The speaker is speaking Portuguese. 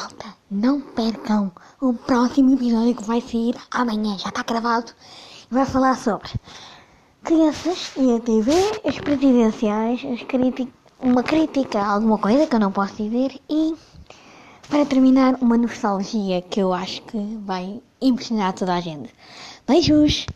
volta. não percam o próximo episódio que vai sair amanhã, já está gravado. Vai falar sobre crianças e a TV, as presidenciais, as uma crítica a alguma coisa que eu não posso dizer e, para terminar, uma nostalgia que eu acho que vai impressionar toda a gente. Beijos!